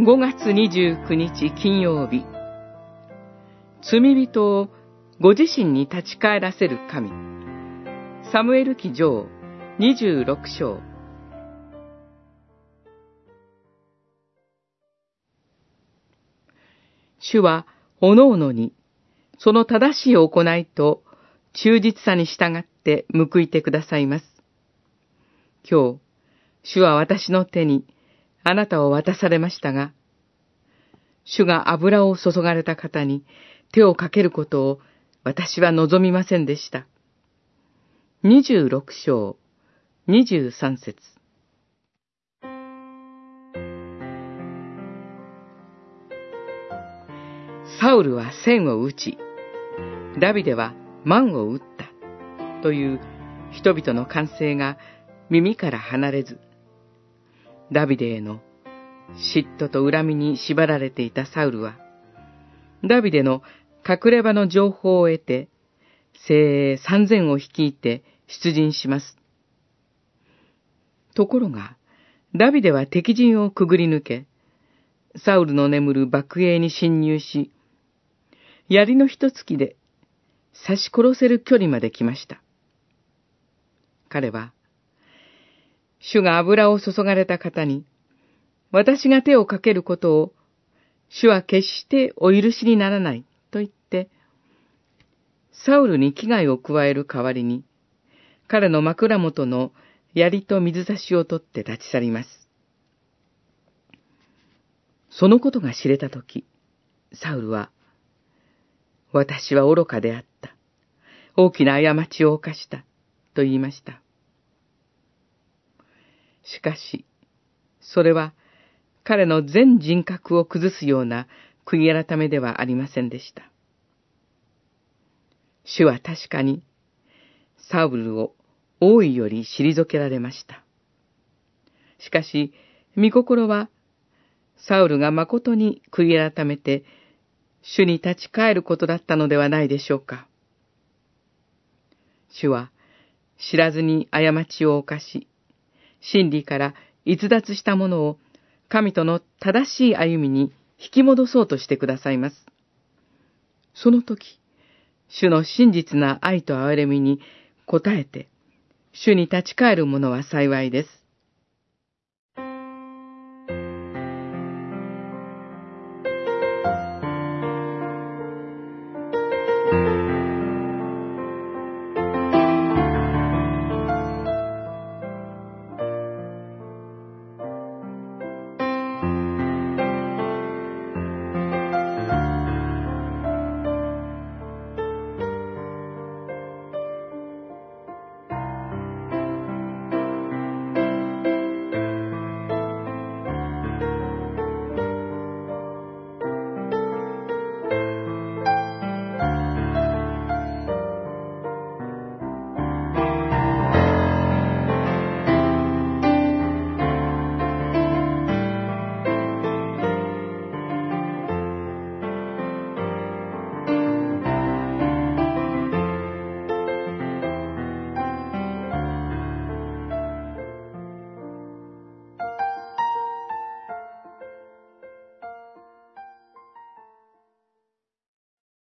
5月29日金曜日、罪人をご自身に立ち返らせる神、サムエル記上26章。主は、おのおのに、その正しい行いと忠実さに従って報いてくださいます。今日、主は私の手にあなたを渡されましたが、主が油を注がれた方に手をかけることを私は望みませんでした。26章、23節サウルは線を打ち、ダビデは万を打ったという人々の歓声が耳から離れず、ダビデへの嫉妬と恨みに縛られていたサウルは、ダビデの隠れ場の情報を得て、精鋭三千を率いて出陣します。ところが、ダビデは敵陣をくぐり抜け、サウルの眠る爆営に侵入し、槍の一突きで刺し殺せる距離まで来ました。彼は、主が油を注がれた方に、私が手をかけることを、主は決してお許しにならないと言って、サウルに危害を加える代わりに、彼の枕元の槍と水差しを取って立ち去ります。そのことが知れたとき、サウルは、私は愚かであった。大きな過ちを犯した。と言いました。しかし、それは彼の全人格を崩すような悔い改めではありませんでした。主は確かに、サウルを大いより退けられました。しかし、御心は、サウルが誠に悔い改めて、主に立ち返ることだったのではないでしょうか。主は、知らずに過ちを犯し、真理から逸脱したものを神との正しい歩みに引き戻そうとしてくださいます。その時、主の真実な愛と憐れみに応えて、主に立ち返る者は幸いです。